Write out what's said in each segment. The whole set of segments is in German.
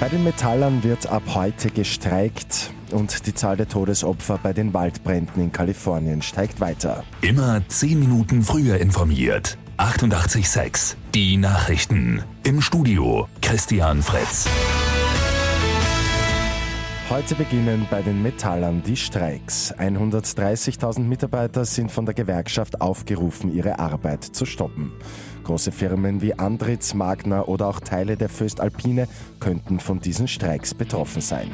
Bei den Metallern wird ab heute gestreikt und die Zahl der Todesopfer bei den Waldbränden in Kalifornien steigt weiter. Immer 10 Minuten früher informiert. 88.6 Die Nachrichten. Im Studio Christian Fritz. Heute beginnen bei den Metallern die Streiks. 130.000 Mitarbeiter sind von der Gewerkschaft aufgerufen, ihre Arbeit zu stoppen. Große Firmen wie Andritz, Magna oder auch Teile der Föstalpine könnten von diesen Streiks betroffen sein.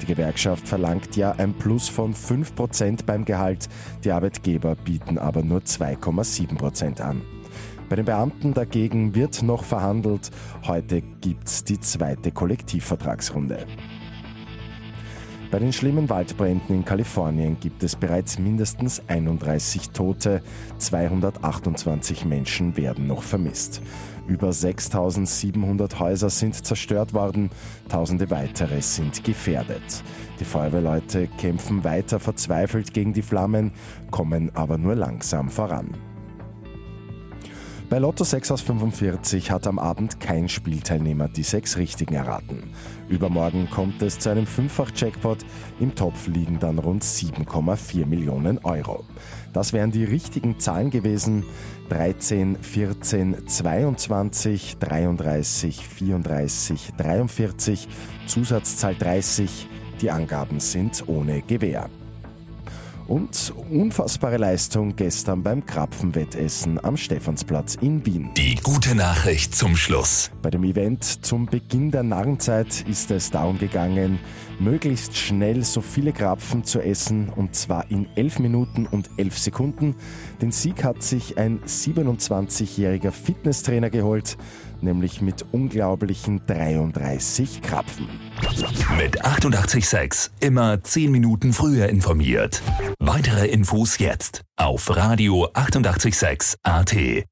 Die Gewerkschaft verlangt ja ein Plus von 5% beim Gehalt, die Arbeitgeber bieten aber nur 2,7% an. Bei den Beamten dagegen wird noch verhandelt. Heute gibt's die zweite Kollektivvertragsrunde. Bei den schlimmen Waldbränden in Kalifornien gibt es bereits mindestens 31 Tote, 228 Menschen werden noch vermisst. Über 6700 Häuser sind zerstört worden, tausende weitere sind gefährdet. Die Feuerwehrleute kämpfen weiter verzweifelt gegen die Flammen, kommen aber nur langsam voran. Bei Lotto 6 aus 45 hat am Abend kein Spielteilnehmer die sechs Richtigen erraten. Übermorgen kommt es zu einem Fünffach-Jackpot. Im Topf liegen dann rund 7,4 Millionen Euro. Das wären die richtigen Zahlen gewesen. 13, 14, 22, 33, 34, 43, Zusatzzahl 30. Die Angaben sind ohne Gewähr. Und unfassbare Leistung gestern beim Krapfenwettessen am Stephansplatz in Wien. Die gute Nachricht zum Schluss. Bei dem Event zum Beginn der Narrenzeit ist es darum gegangen, möglichst schnell so viele Krapfen zu essen und zwar in 11 Minuten und 11 Sekunden. Den Sieg hat sich ein 27-jähriger Fitnesstrainer geholt, nämlich mit unglaublichen 33 Krapfen. Mit 886 immer 10 Minuten früher informiert. Weitere Infos jetzt auf Radio 886 AT.